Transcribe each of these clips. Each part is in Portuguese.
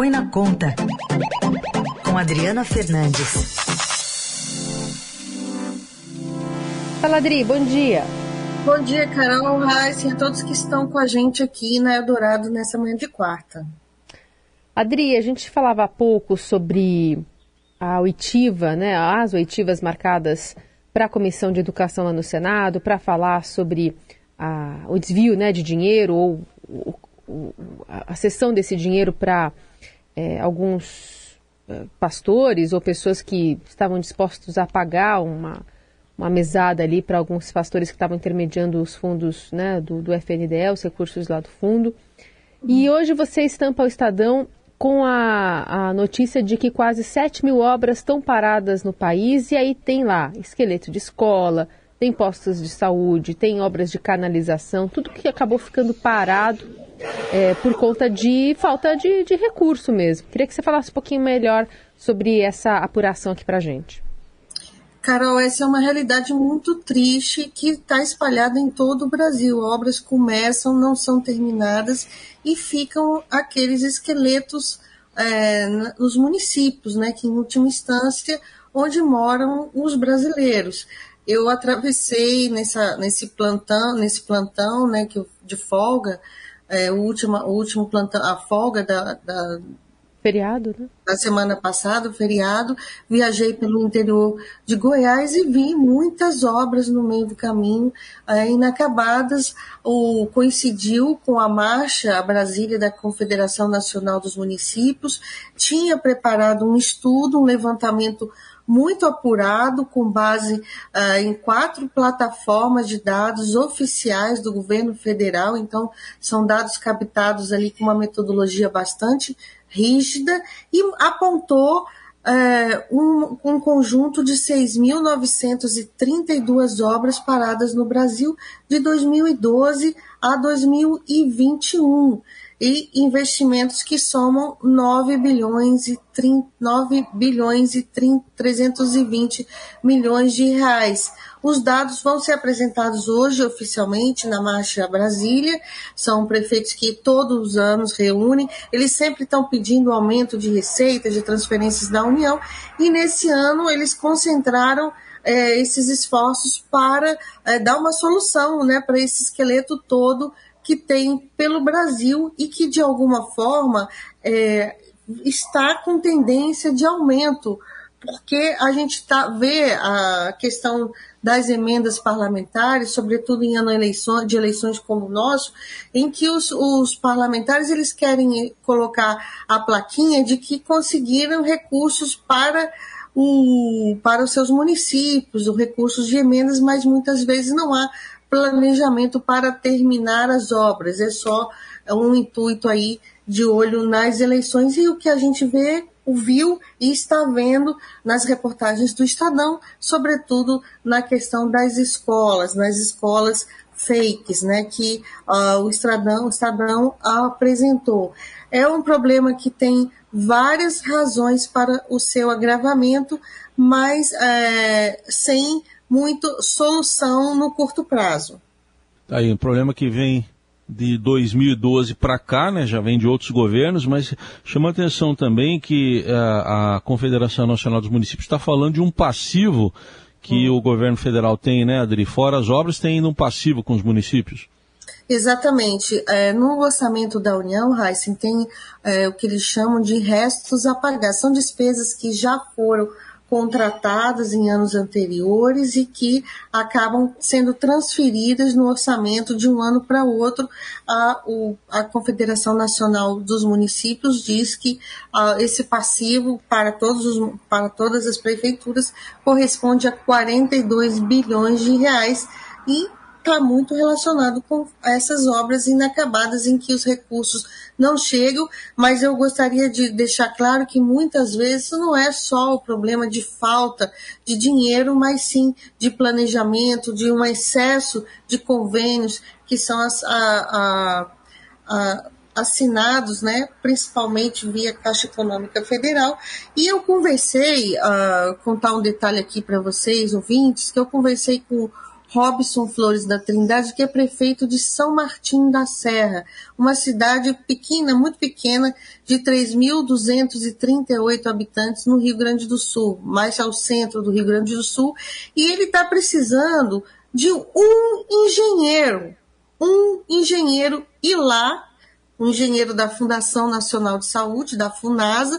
Põe na Conta, com Adriana Fernandes. Fala, Adri, bom dia. Bom dia, Carol, Raíssa e a todos que estão com a gente aqui na Eldorado nessa manhã de quarta. Adri, a gente falava há pouco sobre a oitiva, né, as oitivas marcadas para a Comissão de Educação lá no Senado, para falar sobre a, o desvio né, de dinheiro ou o, a cessão desse dinheiro para é, alguns é, pastores ou pessoas que estavam dispostos a pagar uma, uma mesada ali para alguns pastores que estavam intermediando os fundos né, do, do FNDE, os recursos lá do fundo. E hoje você estampa o Estadão com a, a notícia de que quase 7 mil obras estão paradas no país, e aí tem lá esqueleto de escola, tem postos de saúde, tem obras de canalização, tudo que acabou ficando parado é, por conta de falta de, de recurso mesmo. Queria que você falasse um pouquinho melhor sobre essa apuração aqui para gente. Carol, essa é uma realidade muito triste que está espalhada em todo o Brasil. Obras começam, não são terminadas e ficam aqueles esqueletos é, nos municípios, né, que em última instância onde moram os brasileiros eu atravessei nessa, nesse plantão, nesse plantão, né, que eu, de folga, é, o último, o último plantão, a folga da, da feriado, né? Da semana passada, o feriado, viajei pelo interior de Goiás e vi muitas obras no meio do caminho, é, inacabadas. O, coincidiu com a marcha a Brasília da Confederação Nacional dos Municípios, tinha preparado um estudo, um levantamento muito apurado, com base uh, em quatro plataformas de dados oficiais do governo federal, então são dados captados ali com uma metodologia bastante rígida, e apontou uh, um, um conjunto de 6.932 obras paradas no Brasil de 2012 a 2021 e investimentos que somam 9 bilhões e 30, 9 bilhões e 30, 320 milhões de reais. Os dados vão ser apresentados hoje oficialmente na Marcha Brasília. São prefeitos que todos os anos reúnem. Eles sempre estão pedindo aumento de receita, de transferências da União. E nesse ano eles concentraram é, esses esforços para é, dar uma solução né, para esse esqueleto todo que tem pelo Brasil e que, de alguma forma, é, está com tendência de aumento, porque a gente tá, vê a questão das emendas parlamentares, sobretudo em ano eleição, de eleições como o nosso, em que os, os parlamentares eles querem colocar a plaquinha de que conseguiram recursos para o, para os seus municípios, os recursos de emendas, mas muitas vezes não há planejamento para terminar as obras, é só um intuito aí de olho nas eleições e o que a gente vê, viu e está vendo nas reportagens do Estadão, sobretudo na questão das escolas, nas escolas fakes, né, que uh, o Estadão, o Estadão apresentou. É um problema que tem várias razões para o seu agravamento, mas é, sem muito solução no curto prazo. Tá aí, um problema que vem de 2012 para cá, né, já vem de outros governos, mas chama a atenção também que a, eh, a Confederação Nacional dos Municípios está falando de um passivo que hum. o governo federal tem, né, Adri? Fora as obras, tem ainda um passivo com os municípios. Exatamente. É, no orçamento da União, Heisen, tem é, o que eles chamam de restos a pagar. São despesas que já foram contratadas em anos anteriores e que acabam sendo transferidas no orçamento de um ano para outro. A, o, a Confederação Nacional dos Municípios diz que uh, esse passivo para, todos os, para todas as prefeituras corresponde a 42 bilhões de reais e está muito relacionado com essas obras inacabadas em que os recursos não chegam, mas eu gostaria de deixar claro que muitas vezes não é só o problema de falta de dinheiro, mas sim de planejamento, de um excesso de convênios que são as, a, a, a assinados, né, principalmente via Caixa Econômica Federal. E eu conversei, uh, contar um detalhe aqui para vocês, ouvintes, que eu conversei com Robson Flores da Trindade, que é prefeito de São Martim da Serra, uma cidade pequena, muito pequena, de 3.238 habitantes no Rio Grande do Sul, mais ao centro do Rio Grande do Sul, e ele está precisando de um engenheiro, um engenheiro ir lá, um engenheiro da Fundação Nacional de Saúde, da FUNASA,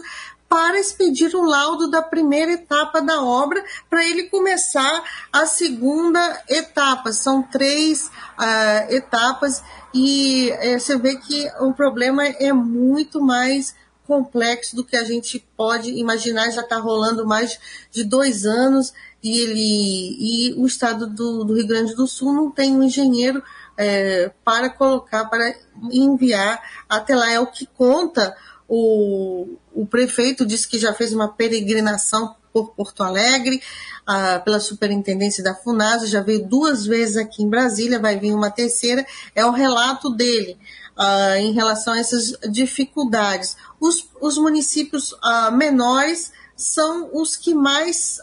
para expedir o laudo da primeira etapa da obra para ele começar a segunda etapa. São três uh, etapas e uh, você vê que o problema é muito mais complexo do que a gente pode imaginar. Já está rolando mais de dois anos e ele e o estado do, do Rio Grande do Sul não tem um engenheiro é, para colocar, para enviar até lá. É o que conta o, o prefeito disse que já fez uma peregrinação por Porto Alegre, ah, pela superintendência da FUNASA, já veio duas vezes aqui em Brasília, vai vir uma terceira, é o relato dele ah, em relação a essas dificuldades. Os, os municípios ah, menores são os que mais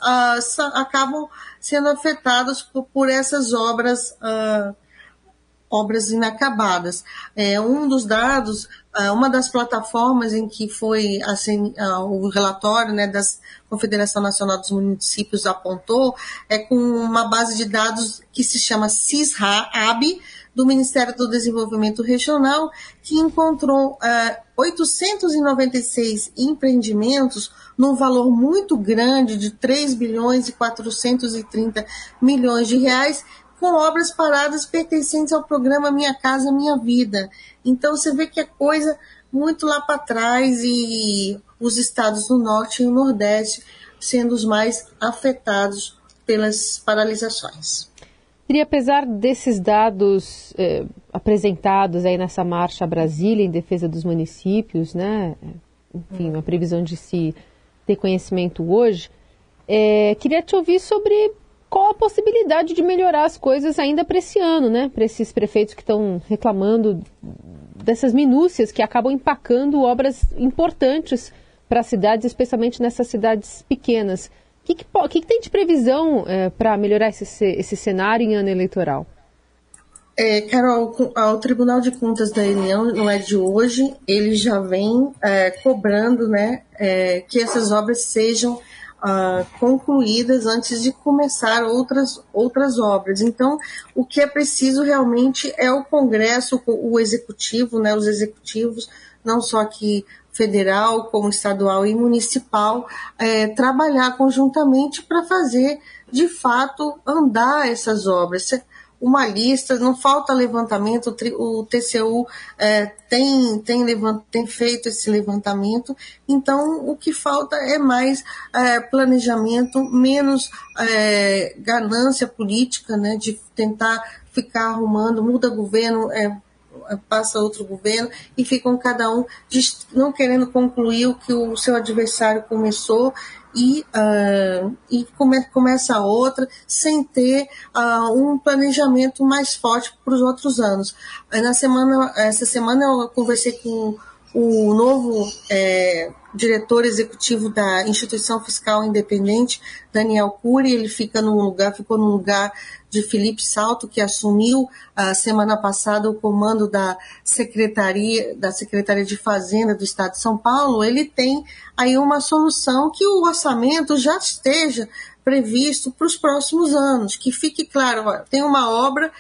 acabam sendo afetados por, por essas obras obras inacabadas. É, um dos dados, é, uma das plataformas em que foi assim, é, o relatório né, da Confederação Nacional dos Municípios apontou é com uma base de dados que se chama CISRA-AB, do Ministério do Desenvolvimento Regional, que encontrou é, 896 empreendimentos num valor muito grande de 3 bilhões e 430 milhões de reais com obras paradas pertencentes ao programa Minha Casa Minha Vida. Então você vê que é coisa muito lá para trás e os estados do Norte e o Nordeste sendo os mais afetados pelas paralisações. E apesar desses dados eh, apresentados aí nessa marcha Brasília em defesa dos municípios, né, enfim, uma previsão de se ter conhecimento hoje, eh, queria te ouvir sobre qual a possibilidade de melhorar as coisas ainda para esse ano, né? Para esses prefeitos que estão reclamando dessas minúcias que acabam empacando obras importantes para as cidades, especialmente nessas cidades pequenas. O que, que, que, que tem de previsão é, para melhorar esse, esse cenário em ano eleitoral? É, Carol, o Tribunal de Contas da União não é de hoje, ele já vem é, cobrando né, é, que essas obras sejam uh, concluídas antes de começar outras, outras obras. Então, o que é preciso realmente é o Congresso, o Executivo, né, os executivos, não só aqui federal, como estadual e municipal, é, trabalhar conjuntamente para fazer de fato andar essas obras uma lista, não falta levantamento, o TCU é, tem, tem, levant, tem feito esse levantamento, então o que falta é mais é, planejamento, menos é, ganância política, né, de tentar ficar arrumando, muda governo, é, passa outro governo e ficam cada um não querendo concluir o que o seu adversário começou e, uh, e come, começa outra sem ter uh, um planejamento mais forte para os outros anos. Na semana, essa semana eu conversei com o novo é, diretor executivo da instituição fiscal independente, Daniel Cury, ele fica num lugar, ficou no lugar de Felipe Salto, que assumiu a semana passada o comando da secretaria da Secretaria de Fazenda do Estado de São Paulo. Ele tem aí uma solução que o orçamento já esteja previsto para os próximos anos, que fique claro, tem uma obra,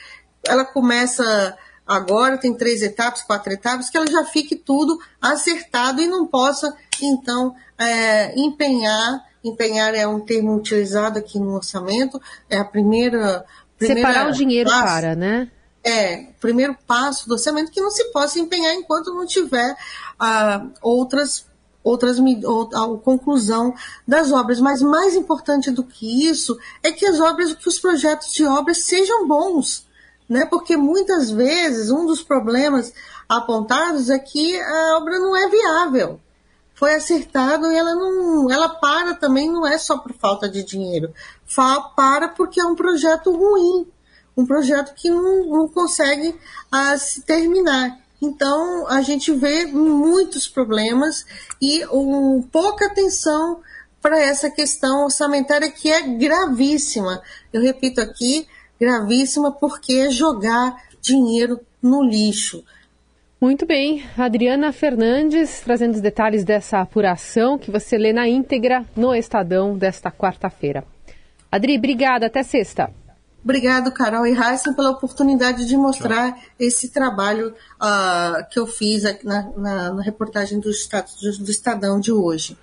ela começa agora tem três etapas, quatro etapas, que ela já fique tudo acertado e não possa, então, é, empenhar, empenhar é um termo utilizado aqui no orçamento, é a primeira... primeira Separar o dinheiro passo, para, né? É, o primeiro passo do orçamento que não se possa empenhar enquanto não tiver ah, outras outras a conclusão das obras, mas mais importante do que isso é que as obras, que os projetos de obras sejam bons, né? Porque muitas vezes um dos problemas apontados é que a obra não é viável. Foi acertado e ela não, ela para também não é só por falta de dinheiro, para porque é um projeto ruim, um projeto que não, não consegue uh, se terminar. Então a gente vê muitos problemas e um, pouca atenção para essa questão orçamentária que é gravíssima. Eu repito aqui, gravíssima porque é jogar dinheiro no lixo. Muito bem, Adriana Fernandes trazendo os detalhes dessa apuração que você lê na íntegra no Estadão desta quarta-feira. Adri, obrigada, até sexta. Obrigado, Carol e Heisen, pela oportunidade de mostrar Tchau. esse trabalho uh, que eu fiz na, na, na reportagem do, do, do Estadão de hoje.